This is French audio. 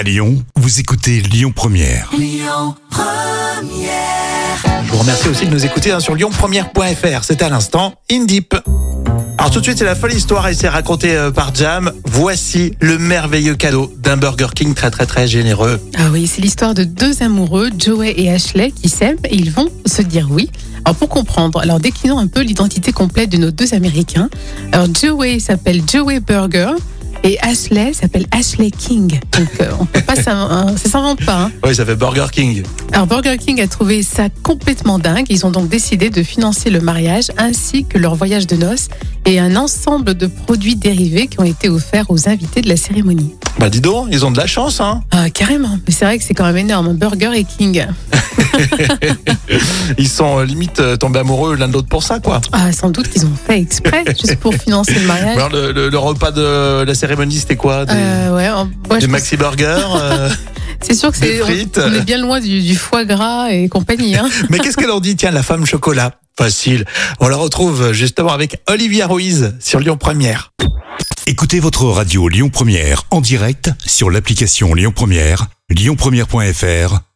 À Lyon, vous écoutez Lyon Première. Je vous remercie aussi de nous écouter hein, sur lyonpremière.fr. C'est à l'instant Indip. Alors tout de suite, c'est la folle histoire et c'est raconté euh, par Jam. Voici le merveilleux cadeau d'un Burger King très très très généreux. Ah oui, c'est l'histoire de deux amoureux, Joey et Ashley, qui s'aiment et ils vont se dire oui. Alors pour comprendre, alors déclinons un peu l'identité complète de nos deux Américains. Alors Joey s'appelle Joey Burger et Ashley s'appelle Ashley King. Donc euh, on peut pas s'in- ça s'invente pas. hein. Oui, ça fait Burger King. Alors Burger King a trouvé ça complètement dingue. Ils ont donc décidé de financer le mariage ainsi que leur voyage de noces et un ensemble de produits dérivés qui ont été offerts aux invités de la cérémonie. Bah dis donc, ils ont de la chance, hein. Ah, carrément, mais c'est vrai que c'est quand même énorme. Burger et King. Ils sont euh, limite euh, tombés amoureux l'un de l'autre pour ça, quoi. Ah, sans doute qu'ils ont fait exprès, juste pour financer le mariage. Alors le, le- le repas de la cérémonie, c'était quoi? Des, Euh, ouais, des maxi burgers euh, c'est sûr que c'est on, est bien loin du, du foie gras et compagnie. Hein. Mais qu'est-ce qu'elle en dit Tiens, la femme chocolat? Facile. On la retrouve justement avec Olivia Ruiz sur Lyon Première. Écoutez votre radio Lyon Première en direct sur l'application Lyon Première, lyonpremière.fr